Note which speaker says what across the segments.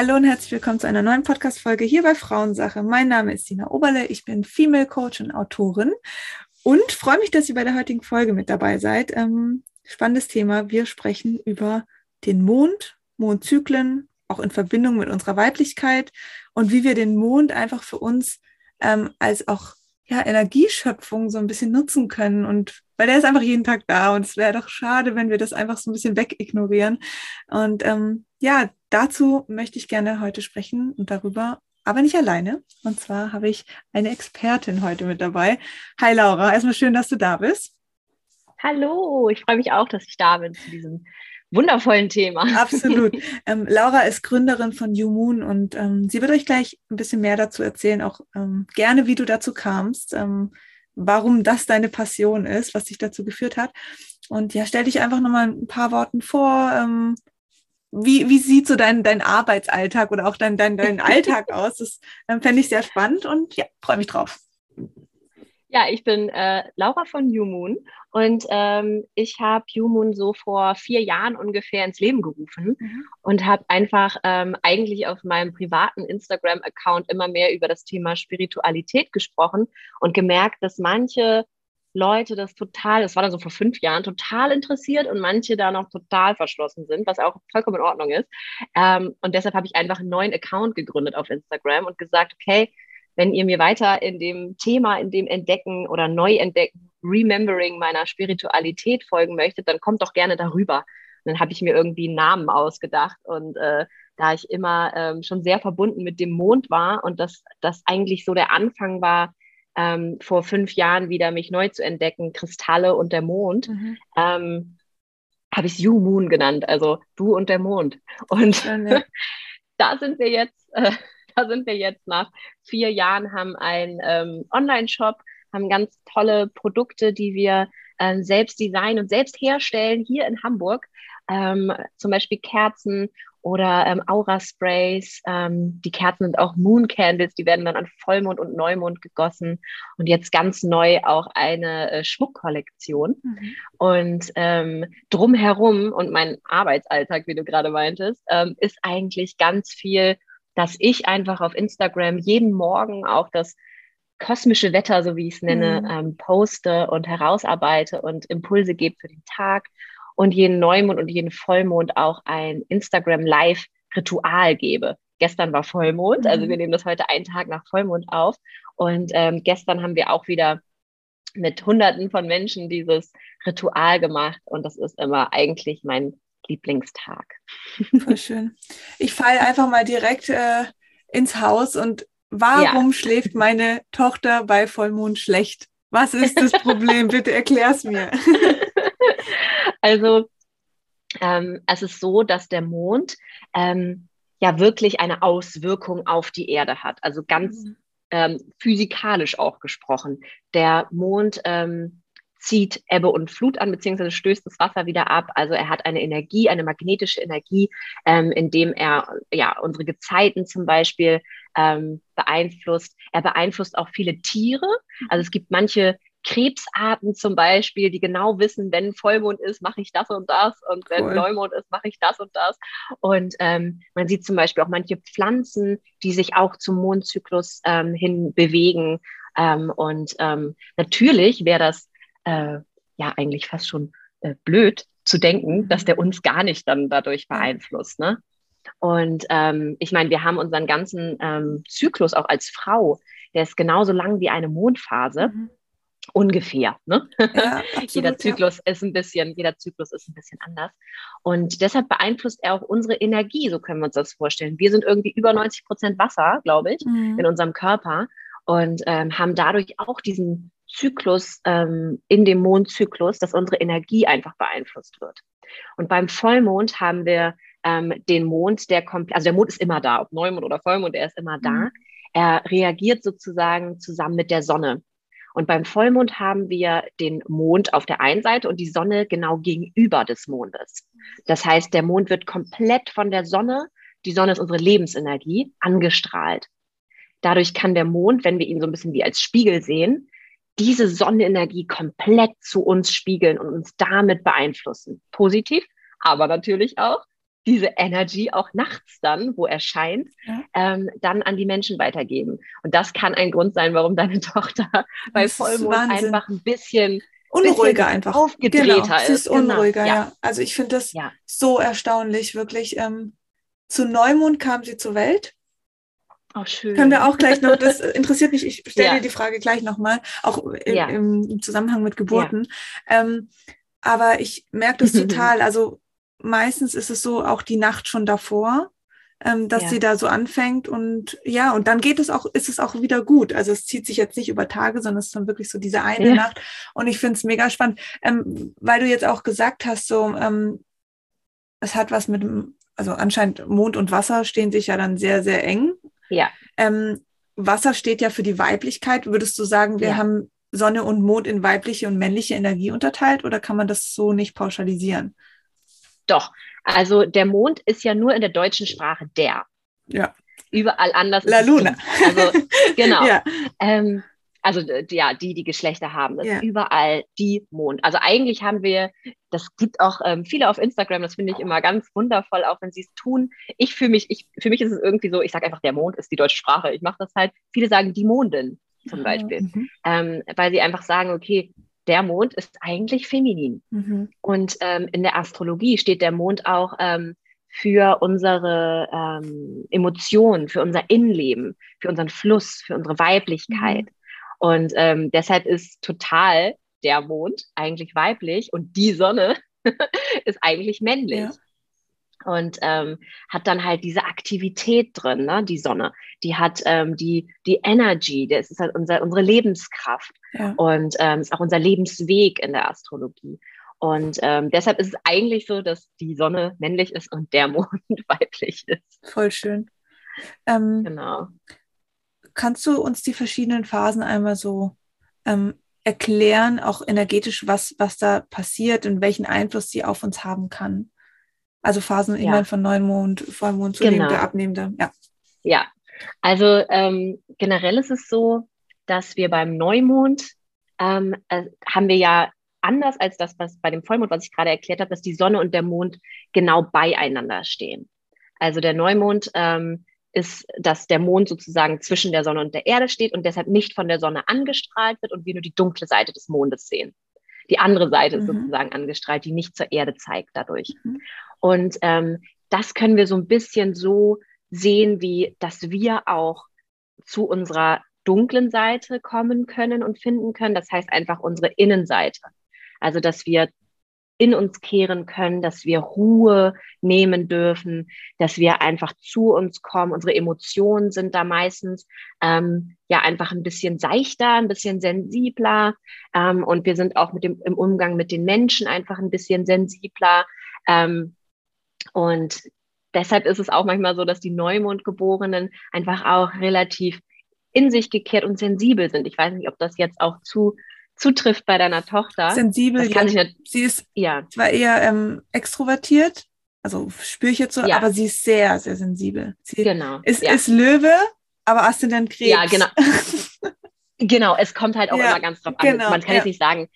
Speaker 1: Hallo und herzlich willkommen zu einer neuen Podcast-Folge hier bei Frauensache. Mein Name ist Dina Oberle, ich bin Female Coach und Autorin und freue mich, dass ihr bei der heutigen Folge mit dabei seid. Ähm, spannendes Thema. Wir sprechen über den Mond, Mondzyklen, auch in Verbindung mit unserer Weiblichkeit und wie wir den Mond einfach für uns ähm, als auch ja, Energieschöpfung so ein bisschen nutzen können. Und weil der ist einfach jeden Tag da und es wäre doch schade, wenn wir das einfach so ein bisschen wegignorieren. Und ähm, ja, dazu möchte ich gerne heute sprechen und darüber, aber nicht alleine. Und zwar habe ich eine Expertin heute mit dabei. Hi Laura, erstmal schön, dass du da bist.
Speaker 2: Hallo, ich freue mich auch, dass ich da bin zu diesem wundervollen Thema.
Speaker 1: Absolut. Ähm, Laura ist Gründerin von You Moon und ähm, sie wird euch gleich ein bisschen mehr dazu erzählen, auch ähm, gerne, wie du dazu kamst, ähm, warum das deine Passion ist, was dich dazu geführt hat. Und ja, stell dich einfach nochmal ein paar Worten vor. Wie, wie sieht so dein, dein Arbeitsalltag oder auch dein, dein, dein Alltag aus? Das ähm, fände ich sehr spannend und ja, freue mich drauf.
Speaker 2: Ja, ich bin äh, Laura von New Moon und ähm, ich habe New Moon so vor vier Jahren ungefähr ins Leben gerufen mhm. und habe einfach ähm, eigentlich auf meinem privaten Instagram-Account immer mehr über das Thema Spiritualität gesprochen und gemerkt, dass manche Leute das total, das war dann so vor fünf Jahren, total interessiert und manche da noch total verschlossen sind, was auch vollkommen in Ordnung ist. Ähm, und deshalb habe ich einfach einen neuen Account gegründet auf Instagram und gesagt, okay, wenn ihr mir weiter in dem Thema, in dem Entdecken oder Neuentdecken, Remembering meiner Spiritualität folgen möchtet, dann kommt doch gerne darüber. Und dann habe ich mir irgendwie einen Namen ausgedacht und äh, da ich immer ähm, schon sehr verbunden mit dem Mond war und das, das eigentlich so der Anfang war, ähm, vor fünf Jahren wieder mich neu zu entdecken, Kristalle und der Mond, mhm. ähm, habe ich es You Moon genannt, also du und der Mond. Und da sind wir jetzt äh, da sind wir jetzt nach vier Jahren, haben einen ähm, Online-Shop, haben ganz tolle Produkte, die wir ähm, selbst designen und selbst herstellen hier in Hamburg. Ähm, zum Beispiel Kerzen oder ähm, Aura-Sprays. Ähm, die Kerzen sind auch Moon Candles, die werden dann an Vollmond und Neumond gegossen. Und jetzt ganz neu auch eine äh, Schmuckkollektion. Mhm. Und ähm, drumherum und mein Arbeitsalltag, wie du gerade meintest, ähm, ist eigentlich ganz viel dass ich einfach auf Instagram jeden Morgen auch das kosmische Wetter, so wie ich es nenne, mhm. ähm, poste und herausarbeite und Impulse gebe für den Tag und jeden Neumond und jeden Vollmond auch ein Instagram Live Ritual gebe. Gestern war Vollmond, also wir mhm. nehmen das heute einen Tag nach Vollmond auf und ähm, gestern haben wir auch wieder mit Hunderten von Menschen dieses Ritual gemacht und das ist immer eigentlich mein Lieblingstag.
Speaker 1: Voll schön. Ich falle einfach mal direkt äh, ins Haus und warum ja. schläft meine Tochter bei Vollmond schlecht? Was ist das Problem? Bitte erklär's mir.
Speaker 2: also ähm, es ist so, dass der Mond ähm, ja wirklich eine Auswirkung auf die Erde hat. Also ganz mhm. ähm, physikalisch auch gesprochen. Der Mond ähm, zieht Ebbe und Flut an, beziehungsweise stößt das Wasser wieder ab. Also er hat eine Energie, eine magnetische Energie, ähm, indem er ja unsere Gezeiten zum Beispiel ähm, beeinflusst. Er beeinflusst auch viele Tiere. Also es gibt manche Krebsarten zum Beispiel, die genau wissen, wenn Vollmond ist, mache ich das und das und wenn cool. Neumond ist, mache ich das und das. Und ähm, man sieht zum Beispiel auch manche Pflanzen, die sich auch zum Mondzyklus ähm, hin bewegen. Ähm, und ähm, natürlich wäre das äh, ja eigentlich fast schon äh, blöd zu denken, dass der uns gar nicht dann dadurch beeinflusst. Ne? Und ähm, ich meine, wir haben unseren ganzen ähm, Zyklus auch als Frau, der ist genauso lang wie eine Mondphase. Mhm. Ungefähr. Ne? Ja, absolut, jeder Zyklus ja. ist ein bisschen, jeder Zyklus ist ein bisschen anders. Und deshalb beeinflusst er auch unsere Energie, so können wir uns das vorstellen. Wir sind irgendwie über 90 Prozent Wasser, glaube ich, mhm. in unserem Körper und ähm, haben dadurch auch diesen Zyklus ähm, in dem Mondzyklus, dass unsere Energie einfach beeinflusst wird. Und beim Vollmond haben wir ähm, den Mond, der kommt, also der Mond ist immer da, ob Neumond oder Vollmond, er ist immer da. Mhm. Er reagiert sozusagen zusammen mit der Sonne. Und beim Vollmond haben wir den Mond auf der einen Seite und die Sonne genau gegenüber des Mondes. Das heißt, der Mond wird komplett von der Sonne, die Sonne ist unsere Lebensenergie, angestrahlt. Dadurch kann der Mond, wenn wir ihn so ein bisschen wie als Spiegel sehen, diese Sonnenenergie komplett zu uns spiegeln und uns damit beeinflussen. Positiv, aber natürlich auch diese Energy auch nachts dann, wo er scheint, ja. ähm, dann an die Menschen weitergeben. Und das kann ein Grund sein, warum deine Tochter bei Vollmond einfach ein bisschen
Speaker 1: unruhiger einfach
Speaker 2: aufgedrehter genau,
Speaker 1: ist. Sie ist genau. unruhiger, genau. ja. ja. Also ich finde das ja. so erstaunlich, wirklich. Ähm, zu Neumond kam sie zur Welt.
Speaker 2: Oh, schön.
Speaker 1: Können wir auch gleich noch, das interessiert mich, ich stelle ja. dir die Frage gleich nochmal, auch im, im, Zusammenhang mit Geburten. Ähm, aber ich merke das total. Also meistens ist es so auch die Nacht schon davor, ähm, dass sie da so anfängt und ja, und dann geht es auch, ist es auch wieder gut. Also es zieht sich jetzt nicht über Tage, sondern es ist dann wirklich so diese eine Nacht. Und ich finde es mega spannend, ähm, weil du jetzt auch gesagt hast, so, ähm, es hat was mit also anscheinend Mond und Wasser stehen sich ja dann sehr, sehr eng.
Speaker 2: Ja.
Speaker 1: Ähm, Wasser steht ja für die Weiblichkeit. Würdest du sagen, wir ja. haben Sonne und Mond in weibliche und männliche Energie unterteilt oder kann man das so nicht pauschalisieren?
Speaker 2: Doch. Also der Mond ist ja nur in der deutschen Sprache der.
Speaker 1: Ja.
Speaker 2: Überall anders.
Speaker 1: La Luna.
Speaker 2: Also, genau. ja. Ähm, also ja, die, die Geschlechter haben, das yeah. überall die Mond. Also eigentlich haben wir, das gibt auch ähm, viele auf Instagram, das finde ich immer ganz wundervoll, auch wenn sie es tun. Ich fühle mich, ich, für mich ist es irgendwie so, ich sage einfach, der Mond ist die deutsche Sprache. Ich mache das halt, viele sagen die Mondin zum Beispiel, mhm. ähm, weil sie einfach sagen, okay, der Mond ist eigentlich feminin. Mhm. Und ähm, in der Astrologie steht der Mond auch ähm, für unsere ähm, Emotionen, für unser Innenleben, für unseren Fluss, für unsere Weiblichkeit. Mhm. Und ähm, deshalb ist total der Mond eigentlich weiblich und die Sonne ist eigentlich männlich. Ja. Und ähm, hat dann halt diese Aktivität drin, ne? die Sonne. Die hat ähm, die, die Energy, das ist halt unser, unsere Lebenskraft. Ja. Und ähm, ist auch unser Lebensweg in der Astrologie. Und ähm, deshalb ist es eigentlich so, dass die Sonne männlich ist und der Mond weiblich ist.
Speaker 1: Voll schön. Ähm,
Speaker 2: genau.
Speaker 1: Kannst du uns die verschiedenen Phasen einmal so ähm, erklären, auch energetisch, was, was da passiert und welchen Einfluss sie auf uns haben kann? Also Phasen ja. immer von Neumond, Vollmond, zunehmende, genau. abnehmende, ja.
Speaker 2: Ja, also ähm, generell ist es so, dass wir beim Neumond ähm, äh, haben wir ja anders als das, was bei dem Vollmond, was ich gerade erklärt habe, dass die Sonne und der Mond genau beieinander stehen. Also der Neumond ähm, ist, dass der Mond sozusagen zwischen der Sonne und der Erde steht und deshalb nicht von der Sonne angestrahlt wird und wir nur die dunkle Seite des Mondes sehen. Die andere Seite mhm. ist sozusagen angestrahlt, die nicht zur Erde zeigt dadurch. Mhm. Und ähm, das können wir so ein bisschen so sehen, wie dass wir auch zu unserer dunklen Seite kommen können und finden können. Das heißt einfach unsere Innenseite. Also, dass wir in uns kehren können, dass wir Ruhe nehmen dürfen, dass wir einfach zu uns kommen. Unsere Emotionen sind da meistens ähm, ja einfach ein bisschen seichter, ein bisschen sensibler ähm, und wir sind auch mit dem im Umgang mit den Menschen einfach ein bisschen sensibler. Ähm, und deshalb ist es auch manchmal so, dass die Neumondgeborenen einfach auch relativ in sich gekehrt und sensibel sind. Ich weiß nicht, ob das jetzt auch zu zutrifft bei deiner Tochter.
Speaker 1: Sensibel, ja. Nicht, sie ist ja. zwar eher ähm, extrovertiert, also spüre ich jetzt so, ja. aber sie ist sehr, sehr sensibel. Sie
Speaker 2: genau.
Speaker 1: ist, ja. ist Löwe, aber Aszendent Krebs.
Speaker 2: Ja, genau. genau, es kommt halt auch immer ganz drauf an. Genau, Man kann jetzt nicht sagen,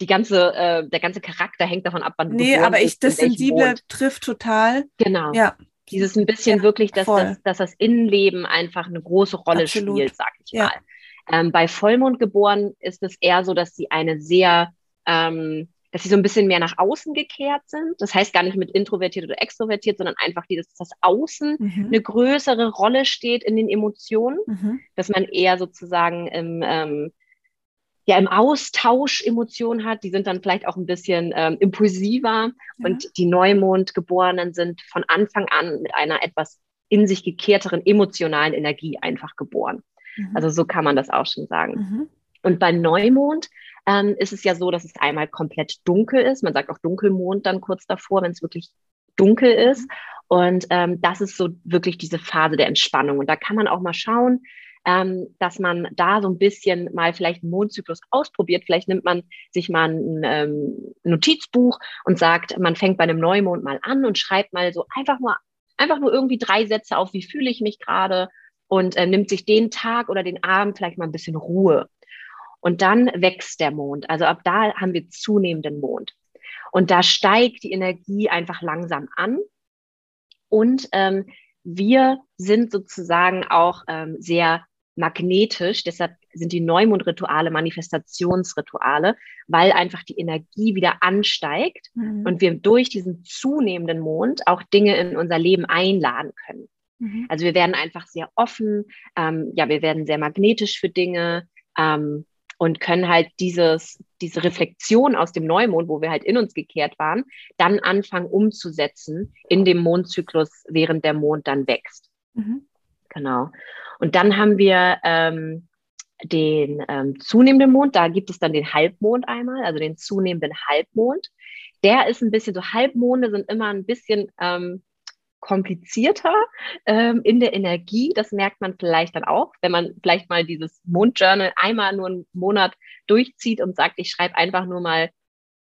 Speaker 2: die ganze, äh, der ganze Charakter hängt davon ab, wann du
Speaker 1: Nee, aber ich, das Sensible trifft total.
Speaker 2: Genau.
Speaker 1: Ja.
Speaker 2: Dieses ein bisschen wirklich, dass das, dass das Innenleben einfach eine große Rolle Absolut. spielt, sag ich mal. Ähm, bei Vollmond geboren ist es eher so, dass sie eine sehr, ähm, dass sie so ein bisschen mehr nach außen gekehrt sind. Das heißt gar nicht mit introvertiert oder extrovertiert, sondern einfach dieses, dass das Außen mhm. eine größere Rolle steht in den Emotionen, mhm. dass man eher sozusagen im, ähm, ja, im Austausch Emotionen hat. Die sind dann vielleicht auch ein bisschen ähm, impulsiver. Ja. Und die Neumondgeborenen sind von Anfang an mit einer etwas in sich gekehrteren emotionalen Energie einfach geboren. Mhm. Also so kann man das auch schon sagen. Mhm. Und bei Neumond ähm, ist es ja so, dass es einmal komplett dunkel ist. Man sagt auch Dunkelmond dann kurz davor, wenn es wirklich dunkel ist. Mhm. Und ähm, das ist so wirklich diese Phase der Entspannung. Und da kann man auch mal schauen, ähm, dass man da so ein bisschen mal vielleicht einen Mondzyklus ausprobiert. Vielleicht nimmt man sich mal ein ähm, Notizbuch und sagt, man fängt bei einem Neumond mal an und schreibt mal so einfach nur, einfach nur irgendwie drei Sätze auf, wie fühle ich mich gerade und äh, nimmt sich den Tag oder den Abend vielleicht mal ein bisschen Ruhe. Und dann wächst der Mond. Also ab da haben wir zunehmenden Mond. Und da steigt die Energie einfach langsam an. Und ähm, wir sind sozusagen auch ähm, sehr magnetisch, deshalb sind die Neumondrituale Manifestationsrituale, weil einfach die Energie wieder ansteigt mhm. und wir durch diesen zunehmenden Mond auch Dinge in unser Leben einladen können. Mhm. Also wir werden einfach sehr offen, ähm, ja, wir werden sehr magnetisch für Dinge ähm, und können halt dieses, diese Reflexion aus dem Neumond, wo wir halt in uns gekehrt waren, dann anfangen umzusetzen in dem Mondzyklus, während der Mond dann wächst. Mhm. Genau. Und dann haben wir ähm, den ähm, zunehmenden Mond, da gibt es dann den Halbmond einmal, also den zunehmenden Halbmond. Der ist ein bisschen so, Halbmonde sind immer ein bisschen ähm, komplizierter ähm, in der Energie. Das merkt man vielleicht dann auch, wenn man vielleicht mal dieses Mondjournal einmal nur einen Monat durchzieht und sagt, ich schreibe einfach nur mal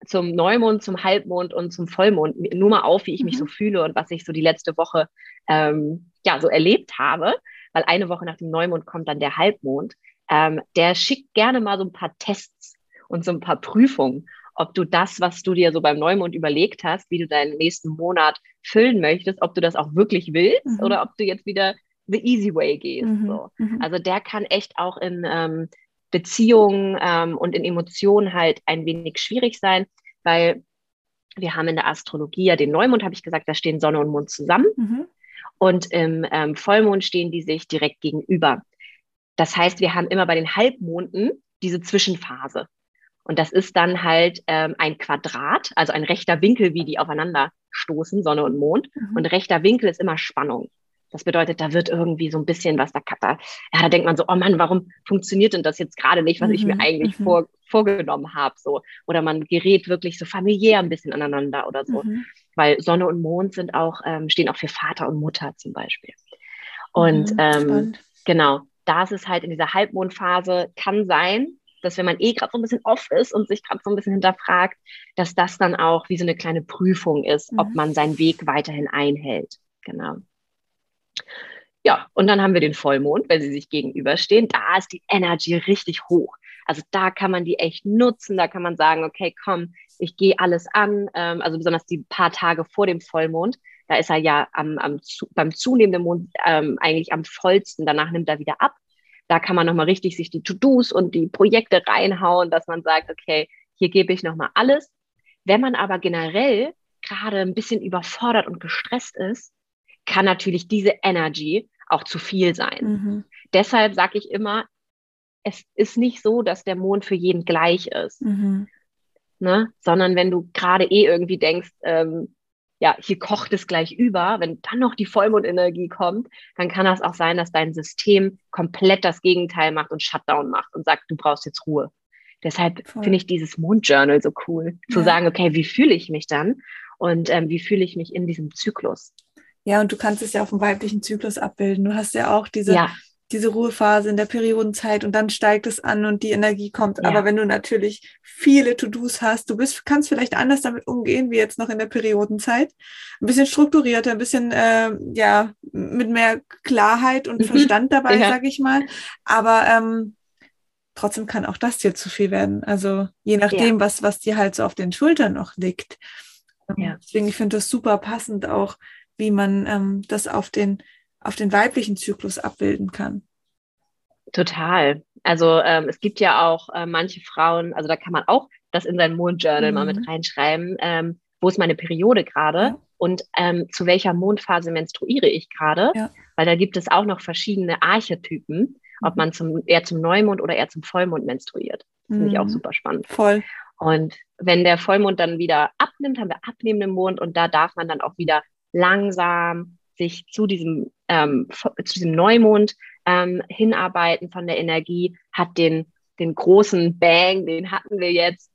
Speaker 2: zum Neumond, zum Halbmond und zum Vollmond nur mal auf, wie ich mich so mhm. fühle und was ich so die letzte Woche ähm, ja so erlebt habe, weil eine Woche nach dem Neumond kommt dann der Halbmond. Ähm, der schickt gerne mal so ein paar Tests und so ein paar Prüfungen ob du das, was du dir so beim Neumond überlegt hast, wie du deinen nächsten Monat füllen möchtest, ob du das auch wirklich willst mhm. oder ob du jetzt wieder the easy way gehst. Mhm. So. Mhm. Also der kann echt auch in ähm, Beziehungen ähm, und in Emotionen halt ein wenig schwierig sein, weil wir haben in der Astrologie ja den Neumond, habe ich gesagt, da stehen Sonne und Mond zusammen. Mhm. Und im ähm, Vollmond stehen die sich direkt gegenüber. Das heißt, wir haben immer bei den Halbmonden diese Zwischenphase. Und das ist dann halt ähm, ein Quadrat, also ein rechter Winkel, wie die aufeinander stoßen, Sonne und Mond. Mhm. Und rechter Winkel ist immer Spannung. Das bedeutet, da wird irgendwie so ein bisschen was da, da, ja, da denkt man so, oh Mann, warum funktioniert denn das jetzt gerade nicht, was mhm. ich mir mhm. eigentlich mhm. vor, vorgenommen habe, so. Oder man gerät wirklich so familiär ein bisschen aneinander oder so. Mhm. Weil Sonne und Mond sind auch, ähm, stehen auch für Vater und Mutter zum Beispiel. Und mhm, ähm, genau, da ist es halt in dieser Halbmondphase, kann sein, dass wenn man eh gerade so ein bisschen off ist und sich gerade so ein bisschen hinterfragt, dass das dann auch wie so eine kleine Prüfung ist, mhm. ob man seinen Weg weiterhin einhält. Genau. Ja, und dann haben wir den Vollmond, wenn sie sich gegenüberstehen. Da ist die Energy richtig hoch. Also da kann man die echt nutzen. Da kann man sagen, okay, komm, ich gehe alles an. Ähm, also besonders die paar Tage vor dem Vollmond. Da ist er ja am, am, beim zunehmenden Mond ähm, eigentlich am vollsten. Danach nimmt er wieder ab. Da kann man nochmal richtig sich die To-Dos und die Projekte reinhauen, dass man sagt, okay, hier gebe ich nochmal alles. Wenn man aber generell gerade ein bisschen überfordert und gestresst ist, kann natürlich diese Energy auch zu viel sein. Mhm. Deshalb sage ich immer, es ist nicht so, dass der Mond für jeden gleich ist. Mhm. Ne? Sondern wenn du gerade eh irgendwie denkst, ähm, ja, hier kocht es gleich über, wenn dann noch die Vollmondenergie kommt, dann kann das auch sein, dass dein System komplett das Gegenteil macht und Shutdown macht und sagt, du brauchst jetzt Ruhe. Deshalb finde ich dieses Mondjournal so cool, zu ja. sagen, okay, wie fühle ich mich dann und ähm, wie fühle ich mich in diesem Zyklus.
Speaker 1: Ja, und du kannst es ja auf dem weiblichen Zyklus abbilden. Du hast ja auch diese ja diese Ruhephase in der Periodenzeit und dann steigt es an und die Energie kommt. Ja. Aber wenn du natürlich viele To-Dos hast, du bist, kannst vielleicht anders damit umgehen, wie jetzt noch in der Periodenzeit. Ein bisschen strukturierter, ein bisschen, äh, ja, mit mehr Klarheit und mhm. Verstand dabei, ja. sag ich mal. Aber ähm, trotzdem kann auch das dir zu viel werden. Also je nachdem, ja. was, was dir halt so auf den Schultern noch liegt. Ähm, ja. Deswegen, ich finde das super passend auch, wie man ähm, das auf den auf den weiblichen Zyklus abbilden kann.
Speaker 2: Total. Also ähm, es gibt ja auch äh, manche Frauen, also da kann man auch das in sein Mondjournal mhm. mal mit mhm. reinschreiben, ähm, wo ist meine Periode gerade ja. und ähm, zu welcher Mondphase menstruiere ich gerade, ja. weil da gibt es auch noch verschiedene Archetypen, ob mhm. man zum, eher zum Neumond oder eher zum Vollmond menstruiert. Das finde ich auch mhm. super spannend.
Speaker 1: Voll.
Speaker 2: Und wenn der Vollmond dann wieder abnimmt, haben wir abnehmenden Mond und da darf man dann auch wieder langsam sich zu diesem, ähm, zu diesem Neumond ähm, hinarbeiten von der Energie, hat den, den großen Bang, den hatten wir jetzt.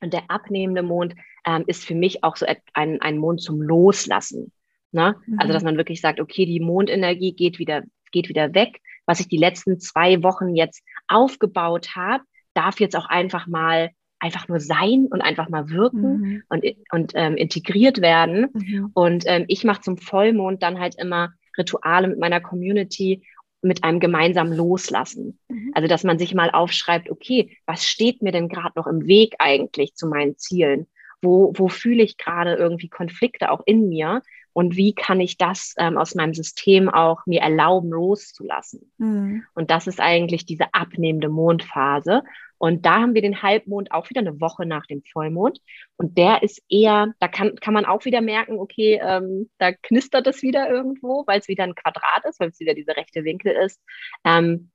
Speaker 2: Und der abnehmende Mond ähm, ist für mich auch so ein, ein Mond zum Loslassen. Ne? Mhm. Also, dass man wirklich sagt, okay, die Mondenergie geht wieder, geht wieder weg. Was ich die letzten zwei Wochen jetzt aufgebaut habe, darf jetzt auch einfach mal einfach nur sein und einfach mal wirken mhm. und, und ähm, integriert werden. Mhm. Und ähm, ich mache zum Vollmond dann halt immer Rituale mit meiner Community mit einem gemeinsamen Loslassen. Mhm. Also, dass man sich mal aufschreibt, okay, was steht mir denn gerade noch im Weg eigentlich zu meinen Zielen? Wo, wo fühle ich gerade irgendwie Konflikte auch in mir? Und wie kann ich das ähm, aus meinem System auch mir erlauben, loszulassen. Mhm. Und das ist eigentlich diese abnehmende Mondphase. Und da haben wir den Halbmond auch wieder eine Woche nach dem Vollmond. Und der ist eher, da kann, kann man auch wieder merken, okay, ähm, da knistert es wieder irgendwo, weil es wieder ein Quadrat ist, weil es wieder dieser rechte Winkel ist. Ähm,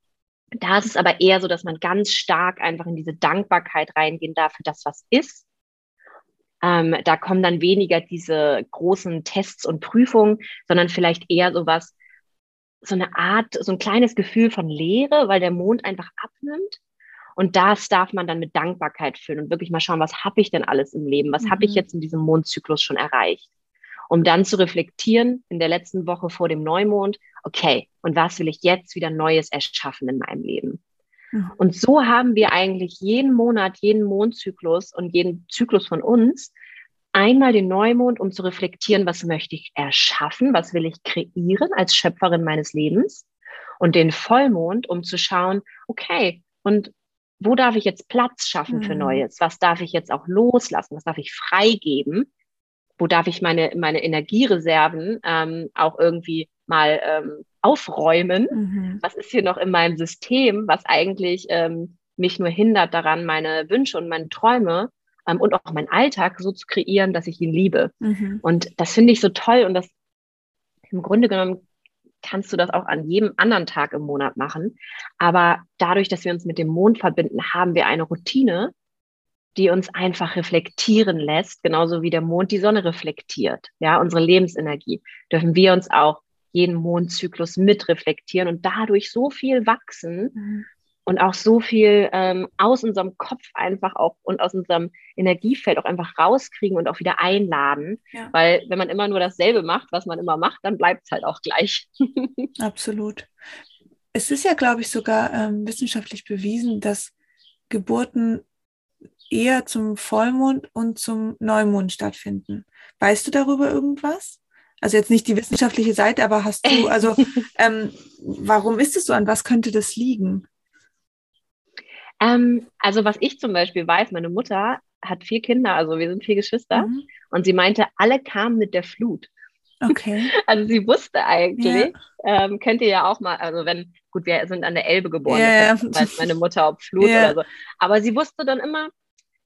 Speaker 2: da ist es aber eher so, dass man ganz stark einfach in diese Dankbarkeit reingehen darf für das, was ist ähm, da kommen dann weniger diese großen Tests und Prüfungen, sondern vielleicht eher sowas, so eine Art, so ein kleines Gefühl von Leere, weil der Mond einfach abnimmt. Und das darf man dann mit Dankbarkeit füllen und wirklich mal schauen, was habe ich denn alles im Leben? Was mhm. habe ich jetzt in diesem Mondzyklus schon erreicht? Um dann zu reflektieren in der letzten Woche vor dem Neumond, okay, und was will ich jetzt wieder Neues erschaffen in meinem Leben? Mhm. Und so haben wir eigentlich jeden Monat, jeden Mondzyklus und jeden Zyklus von uns einmal den Neumond, um zu reflektieren, was möchte ich erschaffen, was will ich kreieren als Schöpferin meines Lebens und den Vollmond, um zu schauen, okay, und wo darf ich jetzt Platz schaffen für mhm. Neues? Was darf ich jetzt auch loslassen? Was darf ich freigeben? Wo darf ich meine, meine Energiereserven ähm, auch irgendwie mal ähm, aufräumen. Mhm. Was ist hier noch in meinem System, was eigentlich ähm, mich nur hindert daran, meine Wünsche und meine Träume ähm, und auch meinen Alltag so zu kreieren, dass ich ihn liebe. Mhm. Und das finde ich so toll und das im Grunde genommen kannst du das auch an jedem anderen Tag im Monat machen. Aber dadurch, dass wir uns mit dem Mond verbinden, haben wir eine Routine, die uns einfach reflektieren lässt, genauso wie der Mond die Sonne reflektiert. Ja, unsere Lebensenergie dürfen wir uns auch jeden Mondzyklus mitreflektieren und dadurch so viel wachsen mhm. und auch so viel ähm, aus unserem Kopf einfach auch und aus unserem Energiefeld auch einfach rauskriegen und auch wieder einladen. Ja. Weil wenn man immer nur dasselbe macht, was man immer macht, dann bleibt es halt auch gleich.
Speaker 1: Absolut. Es ist ja, glaube ich, sogar ähm, wissenschaftlich bewiesen, dass Geburten eher zum Vollmond und zum Neumond stattfinden. Weißt du darüber irgendwas? Also jetzt nicht die wissenschaftliche Seite, aber hast du, also ähm, warum ist es so? An was könnte das liegen?
Speaker 2: Ähm, also was ich zum Beispiel weiß, meine Mutter hat vier Kinder, also wir sind vier Geschwister, mhm. und sie meinte, alle kamen mit der Flut. Okay. Also sie wusste eigentlich, ja. ähm, könnt ihr ja auch mal, also wenn, gut, wir sind an der Elbe geboren, ja, das weiß meine Mutter, ob Flut ja. oder so. Aber sie wusste dann immer,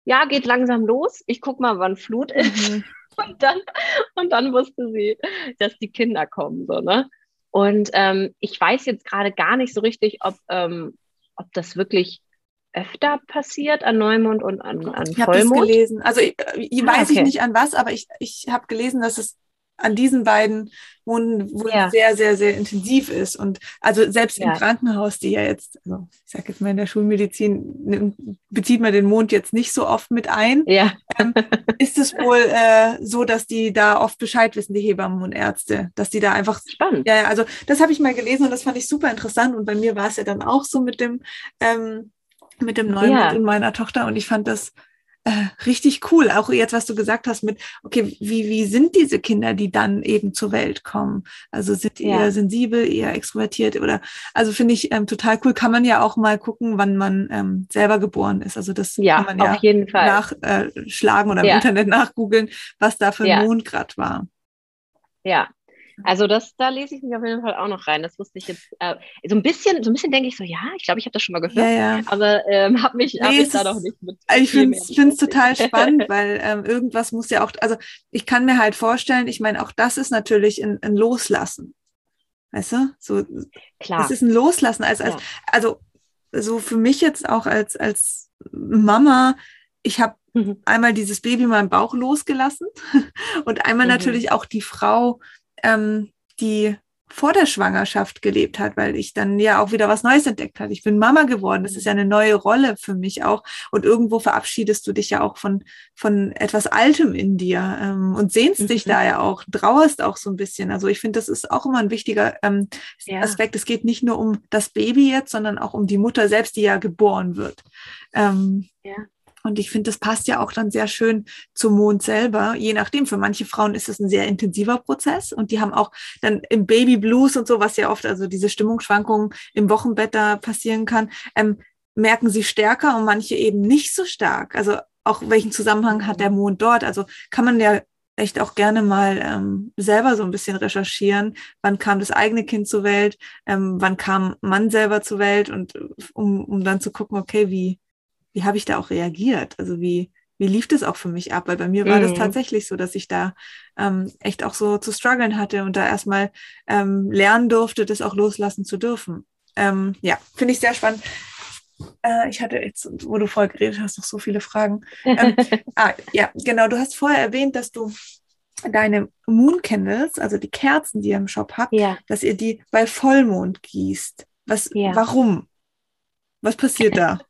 Speaker 2: ja, geht langsam los, ich guck mal, wann Flut ist. Mhm. Und dann, und dann wusste sie, dass die Kinder kommen. So, ne? Und ähm, ich weiß jetzt gerade gar nicht so richtig, ob, ähm, ob das wirklich öfter passiert an Neumond und an, an
Speaker 1: ich Vollmond. Ich habe gelesen. Also ich, ich ah, weiß okay. ich nicht an was, aber ich, ich habe gelesen, dass es an diesen beiden Monden, wo ja. es sehr, sehr, sehr intensiv ist. Und also selbst ja. im Krankenhaus, die ja jetzt, also ich sage jetzt mal in der Schulmedizin, bezieht man den Mond jetzt nicht so oft mit ein, ja. ähm, ist es wohl äh, so, dass die da oft Bescheid wissen, die Hebammen und Ärzte, dass die da einfach. Spannend. Ja, also das habe ich mal gelesen und das fand ich super interessant. Und bei mir war es ja dann auch so mit dem, ähm, mit dem Neumond ja. in meiner Tochter. Und ich fand das äh, richtig cool. Auch jetzt, was du gesagt hast mit, okay, wie, wie sind diese Kinder, die dann eben zur Welt kommen? Also sind ja. eher sensibel, eher extrovertiert oder, also finde ich ähm, total cool. Kann man ja auch mal gucken, wann man ähm, selber geboren ist. Also das ja, kann man ja auf jeden Fall. nachschlagen äh, oder im Internet nachgoogeln, was da für ein Mondgrad war.
Speaker 2: Ja, also das, da lese ich mich auf jeden Fall auch noch rein. Das wusste ich jetzt. Äh, so ein bisschen, so ein bisschen denke ich so, ja, ich glaube, ich habe das schon mal gehört, ja, ja. aber ähm, habe mich, nee, hab mich da noch nicht mit.
Speaker 1: Ich finde es total spannend, weil ähm, irgendwas muss ja auch, also ich kann mir halt vorstellen, ich meine, auch das ist natürlich ein, ein Loslassen. Weißt du? So, Klar. Es ist ein Loslassen als, als ja. also so für mich jetzt auch als, als Mama, ich habe mhm. einmal dieses Baby in meinem Bauch losgelassen und einmal mhm. natürlich auch die Frau, ähm, die vor der Schwangerschaft gelebt hat, weil ich dann ja auch wieder was Neues entdeckt habe. Ich bin Mama geworden. Das ist ja eine neue Rolle für mich auch. Und irgendwo verabschiedest du dich ja auch von, von etwas Altem in dir ähm, und sehnst mhm. dich da ja auch, trauerst auch so ein bisschen. Also ich finde, das ist auch immer ein wichtiger ähm, ja. Aspekt. Es geht nicht nur um das Baby jetzt, sondern auch um die Mutter selbst, die ja geboren wird. Ähm, ja. Und ich finde, das passt ja auch dann sehr schön zum Mond selber. Je nachdem, für manche Frauen ist es ein sehr intensiver Prozess und die haben auch dann im Baby Blues und so, was ja oft, also diese Stimmungsschwankungen im Wochenbett da passieren kann, ähm, merken sie stärker und manche eben nicht so stark. Also auch welchen Zusammenhang hat der Mond dort? Also kann man ja echt auch gerne mal ähm, selber so ein bisschen recherchieren, wann kam das eigene Kind zur Welt, ähm, wann kam Mann selber zur Welt und um, um dann zu gucken, okay, wie, wie habe ich da auch reagiert? Also wie, wie lief das auch für mich ab? Weil bei mir war mhm. das tatsächlich so, dass ich da ähm, echt auch so zu strugglen hatte und da erstmal ähm, lernen durfte, das auch loslassen zu dürfen. Ähm, ja, finde ich sehr spannend. Äh, ich hatte jetzt, wo du vorher geredet hast, noch so viele Fragen. Ähm, ah, ja, genau. Du hast vorher erwähnt, dass du deine Moon Candles, also die Kerzen, die ihr im Shop habt, ja. dass ihr die bei Vollmond gießt. Was, ja. warum? Was passiert da?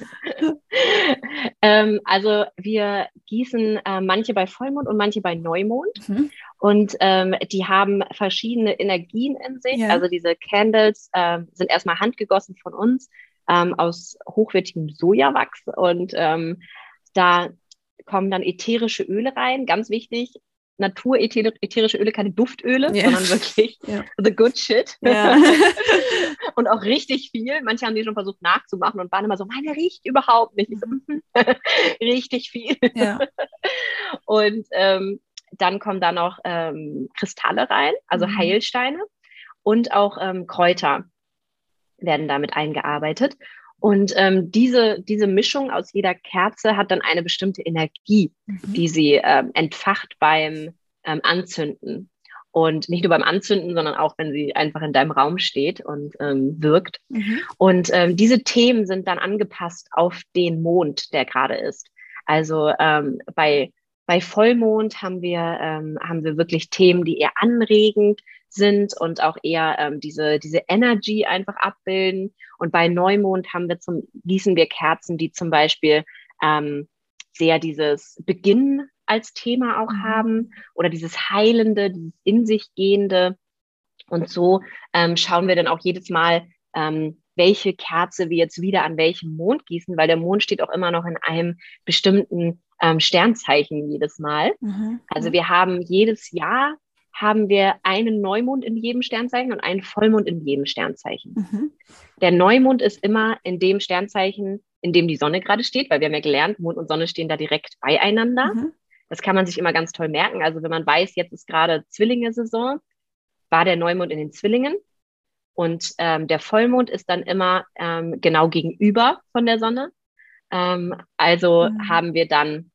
Speaker 2: ähm, also wir gießen äh, manche bei Vollmond und manche bei Neumond. Mhm. Und ähm, die haben verschiedene Energien in sich. Ja. Also diese Candles äh, sind erstmal handgegossen von uns ähm, aus hochwertigem Sojawachs. Und ähm, da kommen dann ätherische Öle rein, ganz wichtig. Natur-ätherische Öle, keine Duftöle, yeah. sondern wirklich yeah. the good shit. Yeah. und auch richtig viel. Manche haben die schon versucht nachzumachen und waren immer so, meine riecht überhaupt nicht. So, mhm. richtig viel. und ähm, dann kommen da noch ähm, Kristalle rein, also mhm. Heilsteine und auch ähm, Kräuter werden damit eingearbeitet. Und ähm, diese, diese Mischung aus jeder Kerze hat dann eine bestimmte Energie, mhm. die sie ähm, entfacht beim ähm, Anzünden. Und nicht nur beim Anzünden, sondern auch, wenn sie einfach in deinem Raum steht und ähm, wirkt. Mhm. Und ähm, diese Themen sind dann angepasst auf den Mond, der gerade ist. Also ähm, bei, bei Vollmond haben wir, ähm, haben wir wirklich Themen, die eher anregend sind und auch eher ähm, diese, diese Energy einfach abbilden. Und bei Neumond haben wir zum, gießen wir Kerzen, die zum Beispiel ähm, sehr dieses Beginn als Thema auch mhm. haben oder dieses Heilende, dieses in sich Gehende. Und so ähm, schauen wir dann auch jedes Mal, ähm, welche Kerze wir jetzt wieder an welchem Mond gießen, weil der Mond steht auch immer noch in einem bestimmten ähm, Sternzeichen jedes Mal. Mhm. Also wir haben jedes Jahr haben wir einen Neumond in jedem Sternzeichen und einen Vollmond in jedem Sternzeichen. Mhm. Der Neumond ist immer in dem Sternzeichen, in dem die Sonne gerade steht, weil wir haben ja gelernt, Mond und Sonne stehen da direkt beieinander. Mhm. Das kann man sich immer ganz toll merken. Also wenn man weiß, jetzt ist gerade Zwillinge-Saison, war der Neumond in den Zwillingen. Und ähm, der Vollmond ist dann immer ähm, genau gegenüber von der Sonne. Ähm, also mhm. haben wir dann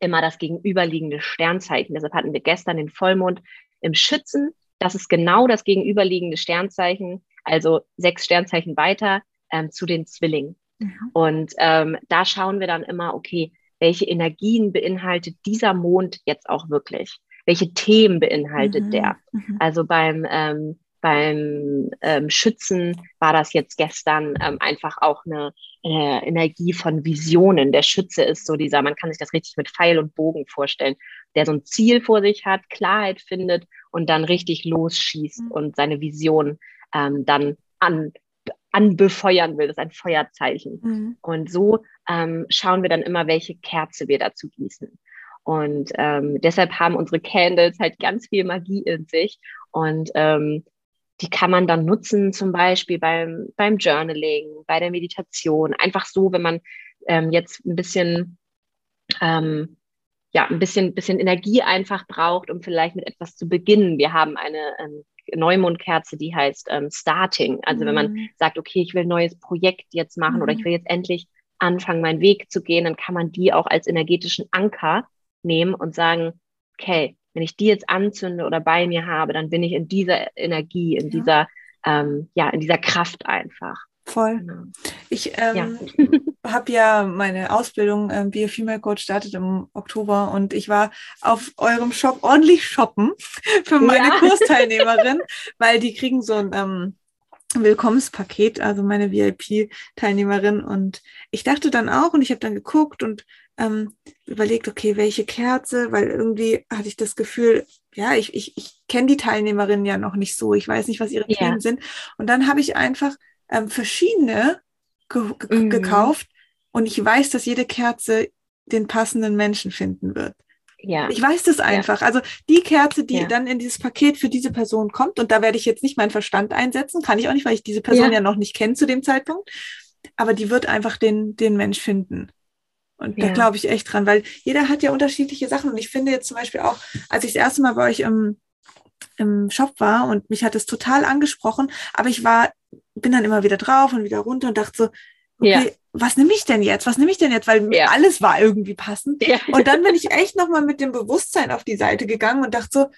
Speaker 2: immer das gegenüberliegende Sternzeichen. Deshalb hatten wir gestern den Vollmond im Schützen. Das ist genau das gegenüberliegende Sternzeichen, also sechs Sternzeichen weiter ähm, zu den Zwillingen. Mhm. Und ähm, da schauen wir dann immer, okay, welche Energien beinhaltet dieser Mond jetzt auch wirklich? Welche Themen beinhaltet mhm. der? Mhm. Also beim ähm, beim ähm, Schützen war das jetzt gestern ähm, einfach auch eine äh, Energie von Visionen. Der Schütze ist so dieser, man kann sich das richtig mit Pfeil und Bogen vorstellen, der so ein Ziel vor sich hat, Klarheit findet und dann richtig losschießt mhm. und seine Vision ähm, dann an, anbefeuern will. Das ist ein Feuerzeichen. Mhm. Und so ähm, schauen wir dann immer, welche Kerze wir dazu gießen. Und ähm, deshalb haben unsere Candles halt ganz viel Magie in sich. Und ähm, die kann man dann nutzen, zum Beispiel beim, beim Journaling, bei der Meditation. Einfach so, wenn man ähm, jetzt ein bisschen, ähm, ja, ein bisschen, bisschen Energie einfach braucht, um vielleicht mit etwas zu beginnen. Wir haben eine ähm, Neumondkerze, die heißt ähm, Starting. Also mhm. wenn man mhm. sagt, okay, ich will ein neues Projekt jetzt machen mhm. oder ich will jetzt endlich anfangen, meinen Weg zu gehen, dann kann man die auch als energetischen Anker nehmen und sagen, okay, wenn ich die jetzt anzünde oder bei mir habe, dann bin ich in dieser Energie, in ja. dieser, ähm, ja, in dieser Kraft einfach.
Speaker 1: Voll. Genau. Ich ähm, ja. habe ja meine Ausbildung ähm, a Female Coach startet im Oktober und ich war auf eurem Shop ordentlich shoppen für meine ja. Kursteilnehmerin, weil die kriegen so ein ähm, Willkommenspaket, also meine VIP-Teilnehmerin. Und ich dachte dann auch, und ich habe dann geguckt und ähm, überlegt, okay, welche Kerze, weil irgendwie hatte ich das Gefühl, ja, ich, ich, ich kenne die Teilnehmerin ja noch nicht so, ich weiß nicht, was ihre ja. Themen sind. Und dann habe ich einfach ähm, verschiedene ge ge mhm. gekauft und ich weiß, dass jede Kerze den passenden Menschen finden wird. Ja. Ich weiß das einfach. Ja. Also die Kerze, die ja. dann in dieses Paket für diese Person kommt, und da werde ich jetzt nicht meinen Verstand einsetzen, kann ich auch nicht, weil ich diese Person ja, ja noch nicht kenne zu dem Zeitpunkt, aber die wird einfach den, den Mensch finden. Und ja. da glaube ich echt dran, weil jeder hat ja unterschiedliche Sachen. Und ich finde jetzt zum Beispiel auch, als ich das erste Mal bei euch im, im Shop war und mich hat es total angesprochen, aber ich war, bin dann immer wieder drauf und wieder runter und dachte so, okay, ja. was nehme ich denn jetzt? Was nehme ich denn jetzt? Weil ja. alles war irgendwie passend. Und dann bin ich echt nochmal mit dem Bewusstsein auf die Seite gegangen und dachte so,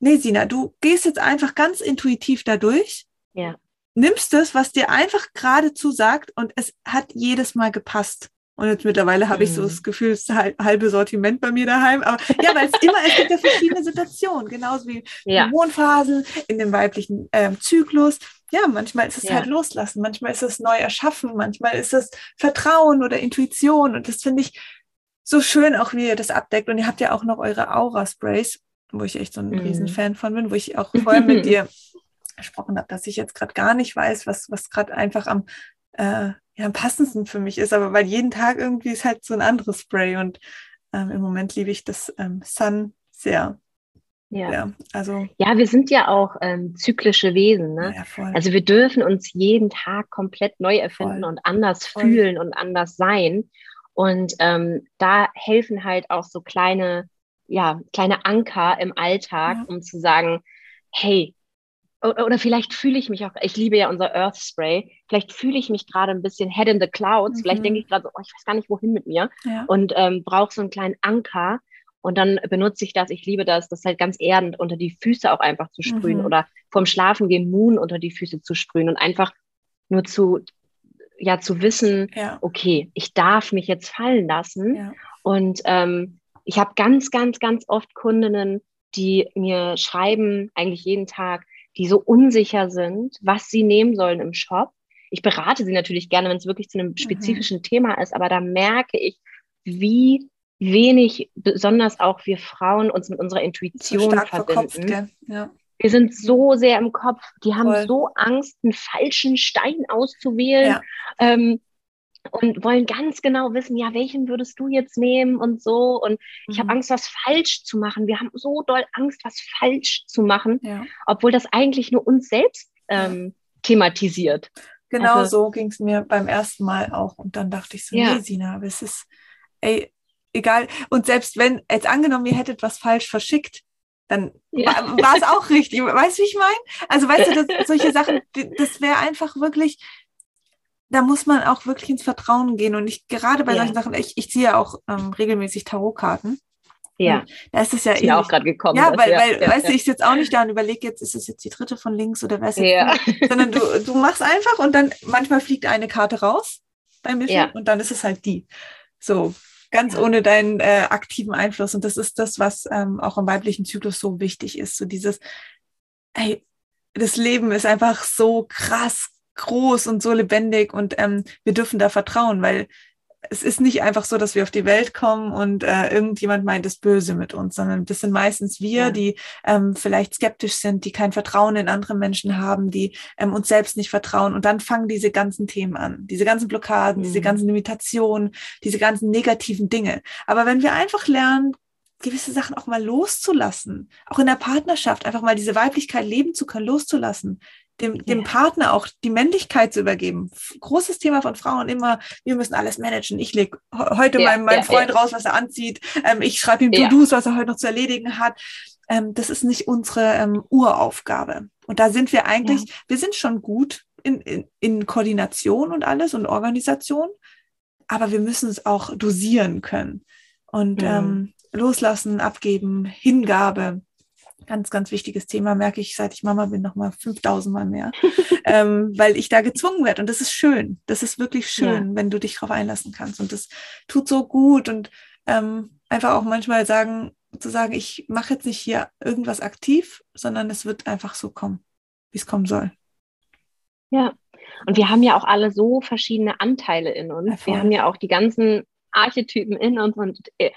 Speaker 1: nee, Sina, du gehst jetzt einfach ganz intuitiv dadurch. Ja. Nimmst es, was dir einfach geradezu sagt und es hat jedes Mal gepasst. Und jetzt mittlerweile habe ich so mhm. das Gefühl, es ist ein halbe Sortiment bei mir daheim. Aber ja, weil es immer, es gibt ja verschiedene Situationen, genauso wie ja. Hormonphasen, in dem weiblichen ähm, Zyklus. Ja, manchmal ist es ja. halt loslassen, manchmal ist es neu erschaffen, manchmal ist es Vertrauen oder Intuition. Und das finde ich so schön, auch wie ihr das abdeckt. Und ihr habt ja auch noch eure Aura-Sprays, wo ich echt so ein mhm. Riesenfan von bin, wo ich auch vorher mit dir gesprochen habe, dass ich jetzt gerade gar nicht weiß, was, was gerade einfach am äh, ja, am passendsten für mich ist, aber weil jeden Tag irgendwie ist halt so ein anderes Spray und ähm, im Moment liebe ich das ähm, Sun sehr.
Speaker 2: Ja. ja. also. Ja, wir sind ja auch ähm, zyklische Wesen. Ne? Ja, also wir dürfen uns jeden Tag komplett neu erfinden voll. und anders voll. fühlen und anders sein. Und ähm, da helfen halt auch so kleine, ja, kleine Anker im Alltag, ja. um zu sagen, hey, oder vielleicht fühle ich mich auch, ich liebe ja unser Earth Spray, vielleicht fühle ich mich gerade ein bisschen head in the clouds, mhm. vielleicht denke ich gerade so, oh, ich weiß gar nicht, wohin mit mir ja. und ähm, brauche so einen kleinen Anker und dann benutze ich das, ich liebe das, das halt ganz erdend, unter die Füße auch einfach zu sprühen mhm. oder vorm Schlafen gehen Moon unter die Füße zu sprühen und einfach nur zu, ja, zu wissen, ja. okay, ich darf mich jetzt fallen lassen ja. und ähm, ich habe ganz, ganz, ganz oft Kundinnen, die mir schreiben, eigentlich jeden Tag, die so unsicher sind, was sie nehmen sollen im Shop. Ich berate sie natürlich gerne, wenn es wirklich zu einem mhm. spezifischen mhm. Thema ist, aber da merke ich, wie wenig, besonders auch wir Frauen, uns mit unserer Intuition so verbinden. Ja. Wir sind so sehr im Kopf. Die haben Voll. so Angst, einen falschen Stein auszuwählen. Ja. Ähm, und wollen ganz genau wissen, ja, welchen würdest du jetzt nehmen und so. Und ich habe mhm. Angst, was falsch zu machen. Wir haben so doll Angst, was falsch zu machen, ja. obwohl das eigentlich nur uns selbst ähm, thematisiert.
Speaker 1: Genau also, so ging es mir beim ersten Mal auch. Und dann dachte ich so, ja. nee, Sina, aber es ist, ey, egal. Und selbst wenn, jetzt angenommen, ihr hättet was falsch verschickt, dann ja. war es auch richtig. Weißt du, wie ich meine? Also, weißt du, das, solche Sachen, das wäre einfach wirklich, da muss man auch wirklich ins Vertrauen gehen. Und ich gerade bei ja. solchen Sachen, ich, ich ziehe auch ähm, regelmäßig Tarotkarten.
Speaker 2: Ja.
Speaker 1: Da ist es ja
Speaker 2: ist auch gerade gekommen.
Speaker 1: Ja, weil, ja, weil ja, weißt du, ich sitze auch nicht da und überlege jetzt, ist es jetzt die dritte von links oder was ja. sondern du, du machst einfach und dann manchmal fliegt eine Karte raus beim Mischen und dann ist es halt die. So, ganz ohne deinen äh, aktiven Einfluss. Und das ist das, was ähm, auch im weiblichen Zyklus so wichtig ist. So dieses, hey, das Leben ist einfach so krass groß und so lebendig und ähm, wir dürfen da vertrauen, weil es ist nicht einfach so, dass wir auf die Welt kommen und äh, irgendjemand meint es böse mit uns, sondern das sind meistens wir, ja. die ähm, vielleicht skeptisch sind, die kein Vertrauen in andere Menschen haben, die ähm, uns selbst nicht vertrauen. Und dann fangen diese ganzen Themen an, diese ganzen Blockaden, mhm. diese ganzen Limitationen, diese ganzen negativen Dinge. Aber wenn wir einfach lernen, gewisse Sachen auch mal loszulassen, auch in der Partnerschaft einfach mal diese Weiblichkeit leben zu können, loszulassen, dem, dem Partner auch die Männlichkeit zu übergeben. Großes Thema von Frauen immer, wir müssen alles managen. Ich lege heute ja, meinem, meinem ja, Freund ja. raus, was er anzieht. Ähm, ich schreibe ihm To-Dos, was er heute noch zu erledigen hat. Ähm, das ist nicht unsere ähm, Uraufgabe. Und da sind wir eigentlich, wir sind schon gut in, in, in Koordination und alles und Organisation, aber wir müssen es auch dosieren können. Und ähm, loslassen, abgeben, Hingabe ganz, ganz wichtiges Thema, merke ich, seit ich Mama bin, noch mal 5000 Mal mehr, ähm, weil ich da gezwungen werde. Und das ist schön. Das ist wirklich schön, ja. wenn du dich darauf einlassen kannst. Und das tut so gut. Und ähm, einfach auch manchmal sagen, zu sagen, ich mache jetzt nicht hier irgendwas aktiv, sondern es wird einfach so kommen, wie es kommen soll.
Speaker 2: Ja, und wir haben ja auch alle so verschiedene Anteile in uns. Ja, wir haben ja auch die ganzen Archetypen in uns und äh,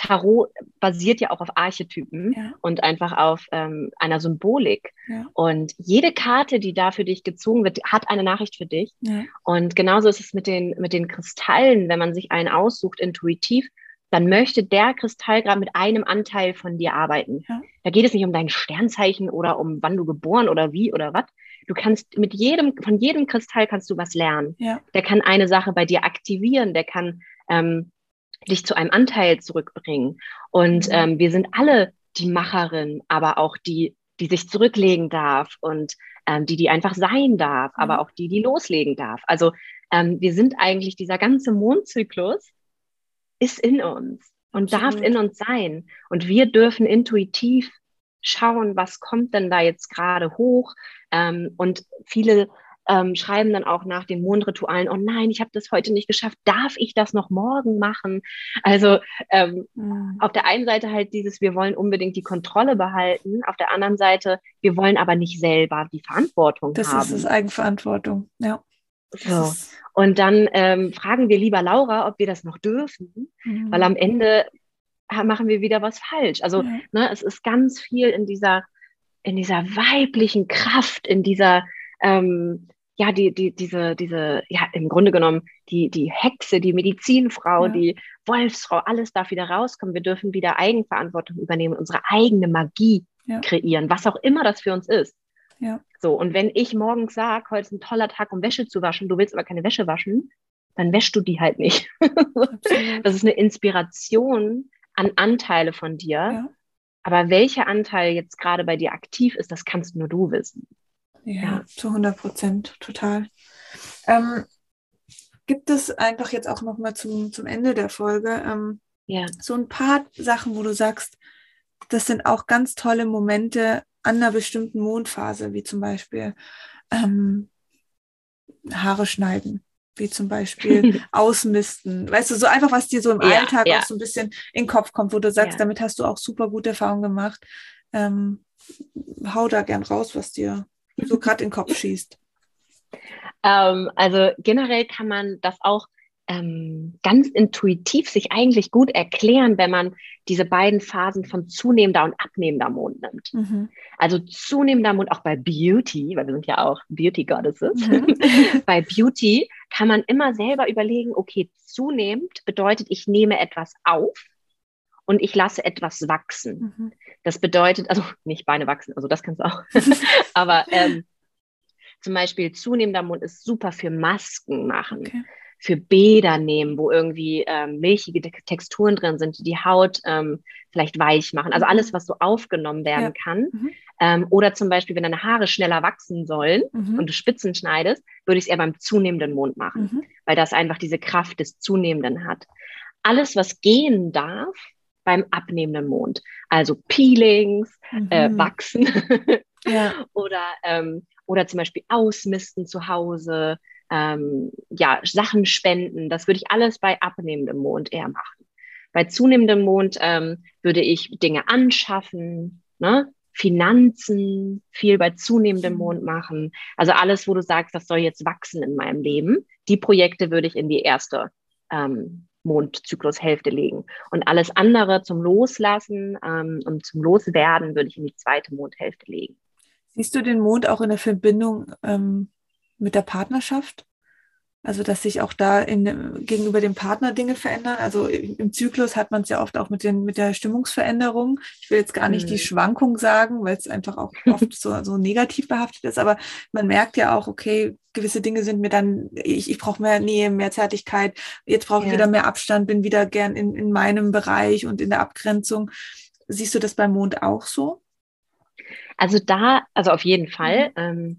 Speaker 2: Tarot basiert ja auch auf Archetypen ja. und einfach auf ähm, einer Symbolik. Ja. Und jede Karte, die da für dich gezogen wird, hat eine Nachricht für dich. Ja. Und genauso ist es mit den, mit den Kristallen, wenn man sich einen aussucht, intuitiv, dann möchte der Kristall gerade mit einem Anteil von dir arbeiten. Da geht es nicht um dein Sternzeichen oder um wann du geboren oder wie oder was. Du kannst mit jedem, von jedem Kristall kannst du was lernen. Der kann eine Sache bei dir aktivieren, der kann ähm, dich zu einem Anteil zurückbringen. Und mhm. ähm, wir sind alle die Macherin, aber auch die, die sich zurücklegen darf und ähm, die, die einfach sein darf, mhm. aber auch die, die loslegen darf. Also ähm, wir sind eigentlich, dieser ganze Mondzyklus ist in uns und Absolut. darf in uns sein. Und wir dürfen intuitiv schauen, was kommt denn da jetzt gerade hoch. Ähm, und viele ähm, schreiben dann auch nach den Mondritualen, oh nein, ich habe das heute nicht geschafft, darf ich das noch morgen machen? Also ähm, mhm. auf der einen Seite halt dieses, wir wollen unbedingt die Kontrolle behalten, auf der anderen Seite, wir wollen aber nicht selber die Verantwortung
Speaker 1: das
Speaker 2: haben.
Speaker 1: Das ist Eigenverantwortung, ja.
Speaker 2: So. Und dann ähm, fragen wir lieber Laura, ob wir das noch dürfen, mhm. weil am Ende machen wir wieder was falsch. Also mhm. ne, es ist ganz viel in dieser, in dieser weiblichen Kraft, in dieser ähm, ja, die, die, diese, diese, ja, im Grunde genommen, die, die Hexe, die Medizinfrau, ja. die Wolfsfrau, alles darf wieder rauskommen. Wir dürfen wieder Eigenverantwortung übernehmen, unsere eigene Magie ja. kreieren, was auch immer das für uns ist. Ja. So, und wenn ich morgens sage, heute ist ein toller Tag, um Wäsche zu waschen, du willst aber keine Wäsche waschen, dann wäschst du die halt nicht. das ist eine Inspiration an Anteile von dir. Ja. Aber welcher Anteil jetzt gerade bei dir aktiv ist, das kannst nur du wissen.
Speaker 1: Ja, ja. zu 100 Prozent, total. Ähm, gibt es einfach jetzt auch nochmal zum, zum Ende der Folge ähm, ja. so ein paar Sachen, wo du sagst, das sind auch ganz tolle Momente an einer bestimmten Mondphase, wie zum Beispiel ähm, Haare schneiden, wie zum Beispiel ausmisten. Weißt du, so einfach, was dir so im ja, Alltag ja. auch so ein bisschen in den Kopf kommt, wo du sagst, ja. damit hast du auch super gute Erfahrungen gemacht. Ähm, hau da gern raus, was dir so gerade in den Kopf schießt?
Speaker 2: Ähm, also generell kann man das auch ähm, ganz intuitiv sich eigentlich gut erklären, wenn man diese beiden Phasen von zunehmender und abnehmender Mond nimmt. Mhm. Also zunehmender Mond auch bei Beauty, weil wir sind ja auch Beauty Goddesses. Mhm. bei Beauty kann man immer selber überlegen, okay, zunehmend bedeutet, ich nehme etwas auf und ich lasse etwas wachsen. Mhm. Das bedeutet, also nicht Beine wachsen, also das kannst du auch, aber ähm, zum Beispiel zunehmender Mund ist super für Masken machen. Okay. Für Bäder nehmen, wo irgendwie ähm, milchige Texturen drin sind, die die Haut ähm, vielleicht weich machen. Also alles, mhm. was so aufgenommen werden ja. kann. Mhm. Ähm, oder zum Beispiel, wenn deine Haare schneller wachsen sollen mhm. und du Spitzen schneidest, würde ich es eher beim zunehmenden Mond machen, mhm. weil das einfach diese Kraft des Zunehmenden hat. Alles, was gehen darf, beim abnehmenden Mond. Also Peelings, äh, mhm. äh, Wachsen ja. oder, ähm, oder zum Beispiel Ausmisten zu Hause, ähm, ja, Sachen spenden. Das würde ich alles bei abnehmendem Mond eher machen. Bei zunehmendem Mond ähm, würde ich Dinge anschaffen, ne? Finanzen, viel bei zunehmendem mhm. Mond machen. Also alles, wo du sagst, das soll jetzt wachsen in meinem Leben. Die Projekte würde ich in die erste ähm, Mondzyklushälfte legen. Und alles andere zum Loslassen ähm, und zum Loswerden würde ich in die zweite Mondhälfte legen.
Speaker 1: Siehst du den Mond auch in der Verbindung ähm, mit der Partnerschaft? Also, dass sich auch da in, gegenüber dem Partner Dinge verändern. Also im Zyklus hat man es ja oft auch mit, den, mit der Stimmungsveränderung. Ich will jetzt gar nicht mhm. die Schwankung sagen, weil es einfach auch oft so, so negativ behaftet ist. Aber man merkt ja auch, okay, gewisse Dinge sind mir dann, ich, ich brauche mehr Nähe, mehr Zärtlichkeit. Jetzt brauche ich ja. wieder mehr Abstand, bin wieder gern in, in meinem Bereich und in der Abgrenzung. Siehst du das beim Mond auch so?
Speaker 2: Also da, also auf jeden Fall. Mhm. Ähm,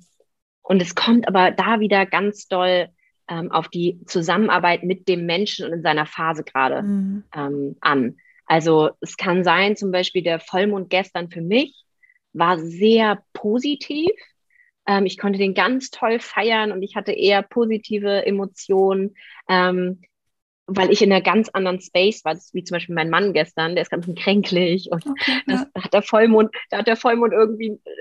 Speaker 2: und es kommt aber da wieder ganz doll ähm, auf die Zusammenarbeit mit dem Menschen und in seiner Phase gerade mhm. ähm, an. Also es kann sein, zum Beispiel der Vollmond gestern für mich war sehr positiv. Ähm, ich konnte den ganz toll feiern und ich hatte eher positive Emotionen, ähm, weil ich in einer ganz anderen Space war, wie zum Beispiel mein Mann gestern, der ist ganz kränklich und okay, das, da hat der Vollmond, da hat der Vollmond irgendwie äh,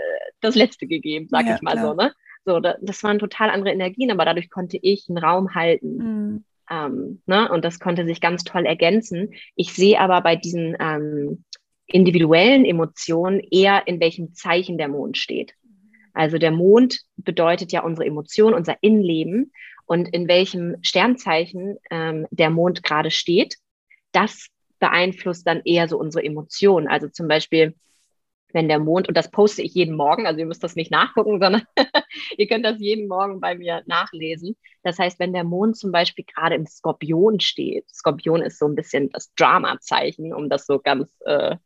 Speaker 2: das Letzte gegeben, sag ja, ich mal klar. so, ne? So, das waren total andere Energien, aber dadurch konnte ich einen Raum halten. Mhm. Ähm, ne? Und das konnte sich ganz toll ergänzen. Ich sehe aber bei diesen ähm, individuellen Emotionen eher, in welchem Zeichen der Mond steht. Also der Mond bedeutet ja unsere Emotion, unser Innenleben und in welchem Sternzeichen ähm, der Mond gerade steht, das beeinflusst dann eher so unsere Emotionen. Also zum Beispiel wenn der Mond, und das poste ich jeden Morgen, also ihr müsst das nicht nachgucken, sondern ihr könnt das jeden Morgen bei mir nachlesen. Das heißt, wenn der Mond zum Beispiel gerade im Skorpion steht, Skorpion ist so ein bisschen das Drama-Zeichen, um das so ganz äh,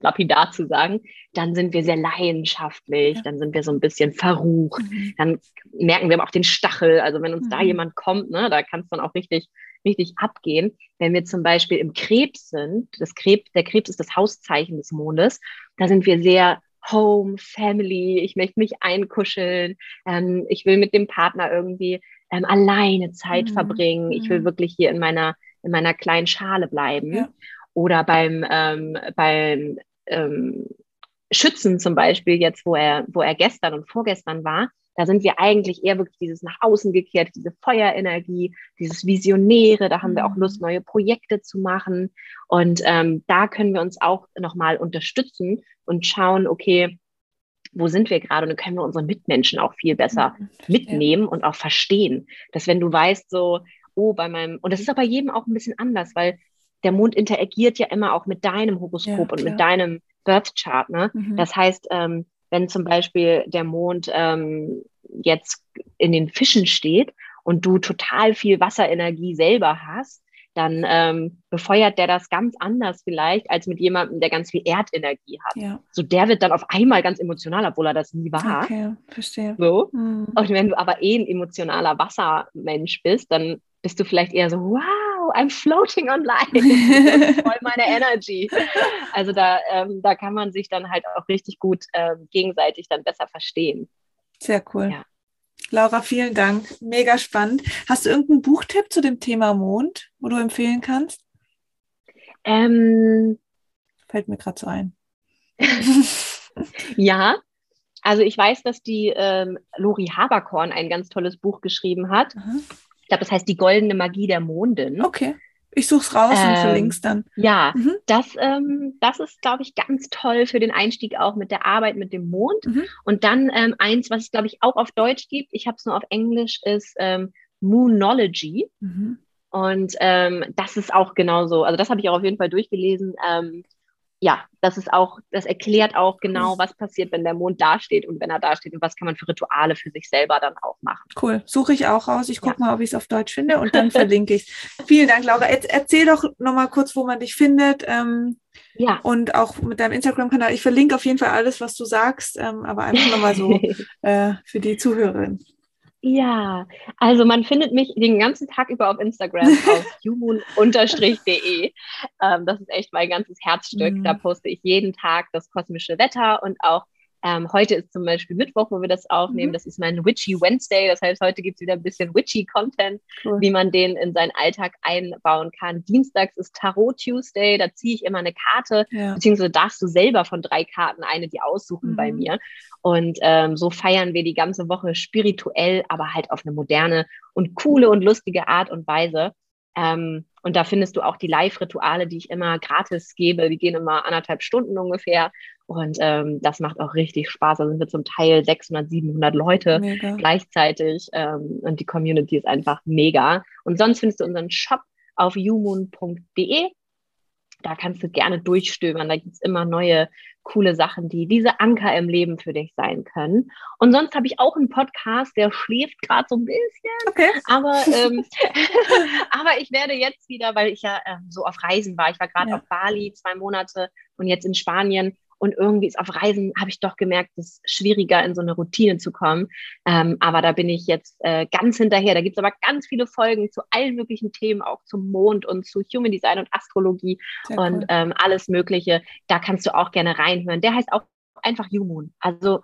Speaker 2: lapidar zu sagen, dann sind wir sehr leidenschaftlich, ja. dann sind wir so ein bisschen verrucht, mhm. dann merken wir auch den Stachel. Also wenn uns mhm. da jemand kommt, ne, da kann es dann auch richtig, richtig abgehen. Wenn wir zum Beispiel im Krebs sind, das Krebs, der Krebs ist das Hauszeichen des Mondes, da sind wir sehr Home, Family, ich möchte mich einkuscheln, ähm, ich will mit dem Partner irgendwie ähm, alleine Zeit mhm. verbringen, ich will mhm. wirklich hier in meiner, in meiner kleinen Schale bleiben. Ja. Oder beim, ähm, beim ähm, Schützen zum Beispiel, jetzt wo er, wo er gestern und vorgestern war, da sind wir eigentlich eher wirklich dieses nach außen gekehrt, diese Feuerenergie, dieses Visionäre, da haben wir auch Lust, mhm. neue Projekte zu machen. Und ähm, da können wir uns auch nochmal unterstützen und schauen, okay, wo sind wir gerade? Und dann können wir unsere Mitmenschen auch viel besser mhm, mitnehmen und auch verstehen. Dass wenn du weißt, so, oh, bei meinem, und das ist aber bei jedem auch ein bisschen anders, weil der Mond interagiert ja immer auch mit deinem Horoskop ja, und mit deinem Birth Chart. Ne? Mhm. Das heißt, ähm, wenn zum Beispiel der Mond ähm, jetzt in den Fischen steht und du total viel Wasserenergie selber hast, dann ähm, befeuert der das ganz anders vielleicht als mit jemandem, der ganz viel Erdenergie hat. Ja. So der wird dann auf einmal ganz emotional, obwohl er das nie war. Okay, verstehe. So. Mhm. Und wenn du aber eh ein emotionaler Wassermensch bist, dann bist du vielleicht eher so, wow, I'm floating on light. voll meine Energy. Also da, ähm, da kann man sich dann halt auch richtig gut ähm, gegenseitig dann besser verstehen.
Speaker 1: Sehr cool. Ja. Laura, vielen Dank. Mega spannend. Hast du irgendeinen Buchtipp zu dem Thema Mond, wo du empfehlen kannst? Ähm, Fällt mir gerade so ein.
Speaker 2: ja, also ich weiß, dass die ähm, Lori Haberkorn ein ganz tolles Buch geschrieben hat. Mhm. Ich glaube, das heißt die goldene Magie der Mondin.
Speaker 1: Okay. Ich suche es raus ähm, und verlinke es dann.
Speaker 2: Ja, mhm. das, ähm, das ist, glaube ich, ganz toll für den Einstieg auch mit der Arbeit mit dem Mond. Mhm. Und dann ähm, eins, was es, glaube ich, auch auf Deutsch gibt, ich habe es nur auf Englisch, ist ähm, Moonology. Mhm. Und ähm, das ist auch genauso, also das habe ich auch auf jeden Fall durchgelesen. Ja, das ist auch, das erklärt auch genau, was passiert, wenn der Mond dasteht und wenn er dasteht und was kann man für Rituale für sich selber dann auch machen.
Speaker 1: Cool, suche ich auch raus. Ich gucke ja. mal, ob ich es auf Deutsch finde und dann verlinke ich es. Vielen Dank, Laura. Jetzt erzähl doch nochmal kurz, wo man dich findet. Ähm, ja. Und auch mit deinem Instagram-Kanal. Ich verlinke auf jeden Fall alles, was du sagst, ähm, aber einfach nochmal so äh, für die Zuhörerin.
Speaker 2: Ja, also man findet mich den ganzen Tag über auf Instagram auf human-de. Ähm, das ist echt mein ganzes Herzstück. Mhm. Da poste ich jeden Tag das kosmische Wetter und auch ähm, heute ist zum Beispiel Mittwoch, wo wir das aufnehmen. Mhm. Das ist mein Witchy Wednesday. Das heißt, heute gibt es wieder ein bisschen Witchy-Content, cool. wie man den in seinen Alltag einbauen kann. Dienstags ist Tarot Tuesday. Da ziehe ich immer eine Karte, ja. beziehungsweise darfst du selber von drei Karten eine die aussuchen mhm. bei mir. Und ähm, so feiern wir die ganze Woche spirituell, aber halt auf eine moderne und coole und lustige Art und Weise. Ähm, und da findest du auch die Live-Rituale, die ich immer gratis gebe. Die gehen immer anderthalb Stunden ungefähr. Und ähm, das macht auch richtig Spaß. Da sind wir zum Teil 600, 700 Leute mega. gleichzeitig. Ähm, und die Community ist einfach mega. Und sonst findest du unseren Shop auf umoon.de. Da kannst du gerne durchstöbern. Da gibt es immer neue coole Sachen, die diese Anker im Leben für dich sein können. Und sonst habe ich auch einen Podcast, der schläft gerade so ein bisschen. Okay. Aber, ähm, aber ich werde jetzt wieder, weil ich ja äh, so auf Reisen war. Ich war gerade ja. auf Bali zwei Monate und jetzt in Spanien. Und irgendwie ist auf Reisen, habe ich doch gemerkt, es ist schwieriger, in so eine Routine zu kommen. Ähm, aber da bin ich jetzt äh, ganz hinterher. Da gibt es aber ganz viele Folgen zu allen möglichen Themen, auch zum Mond und zu Human Design und Astrologie Sehr und cool. ähm, alles Mögliche. Da kannst du auch gerne reinhören. Der heißt auch einfach Humoon. Also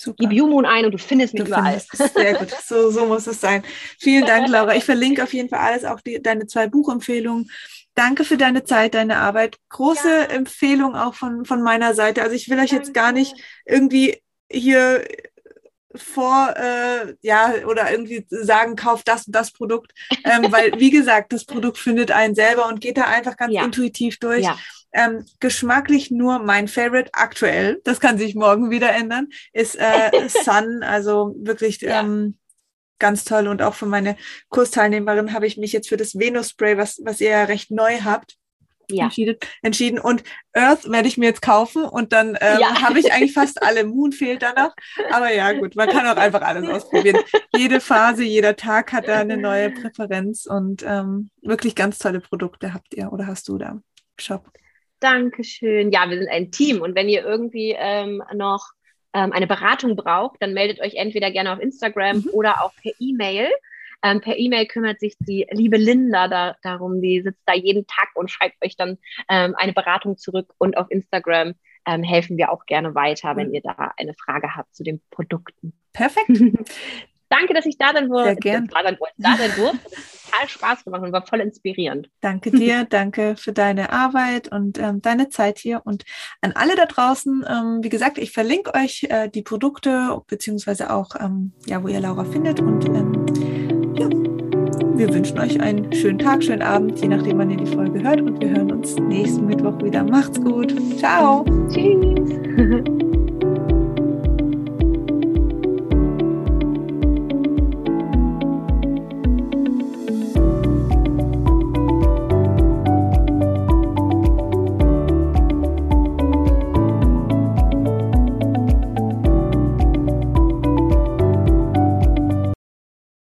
Speaker 2: Super. Gib Humoon ein und du findest mich du überall.
Speaker 1: Findest Sehr gut, so, so muss es sein. Vielen Dank, Laura. Ich verlinke auf jeden Fall alles, auch die, deine zwei Buchempfehlungen Danke für deine Zeit, deine Arbeit. Große ja. Empfehlung auch von, von meiner Seite. Also ich will euch jetzt gar nicht irgendwie hier vor, äh, ja, oder irgendwie sagen, kauft das und das Produkt. Ähm, weil, wie gesagt, das Produkt findet einen selber und geht da einfach ganz ja. intuitiv durch. Ja. Ähm, geschmacklich nur mein Favorite aktuell, das kann sich morgen wieder ändern, ist äh, Sun. Also wirklich ja. ähm, ganz toll. Und auch für meine Kursteilnehmerin habe ich mich jetzt für das Venus-Spray, was, was ihr ja recht neu habt, ja. entschieden, entschieden. Und Earth werde ich mir jetzt kaufen und dann ähm, ja. habe ich eigentlich fast alle. Moon fehlt da noch. Aber ja, gut, man kann auch einfach alles ausprobieren. Jede Phase, jeder Tag hat da eine neue Präferenz und ähm, wirklich ganz tolle Produkte habt ihr oder hast du da im Shop.
Speaker 2: Dankeschön. Ja, wir sind ein Team und wenn ihr irgendwie ähm, noch ähm, eine Beratung braucht, dann meldet euch entweder gerne auf Instagram mhm. oder auch per E-Mail. Ähm, per E-Mail kümmert sich die liebe Linda da, darum, die sitzt da jeden Tag und schreibt euch dann ähm, eine Beratung zurück und auf Instagram ähm, helfen wir auch gerne weiter, wenn ihr da eine Frage habt zu den Produkten.
Speaker 1: Perfekt.
Speaker 2: Danke, dass ich da sein
Speaker 1: wurde. Sehr gern.
Speaker 2: Da sein, da sein durfte. Das hat total Spaß gemacht und war voll inspirierend.
Speaker 1: Danke dir, danke für deine Arbeit und ähm, deine Zeit hier. Und an alle da draußen, ähm, wie gesagt, ich verlinke euch äh, die Produkte, beziehungsweise auch, ähm, ja, wo ihr Laura findet. Und ähm, ja, wir wünschen euch einen schönen Tag, schönen Abend, je nachdem, wann ihr die Folge hört. Und wir hören uns nächsten Mittwoch wieder. Macht's gut. Ciao.
Speaker 2: Tschüss.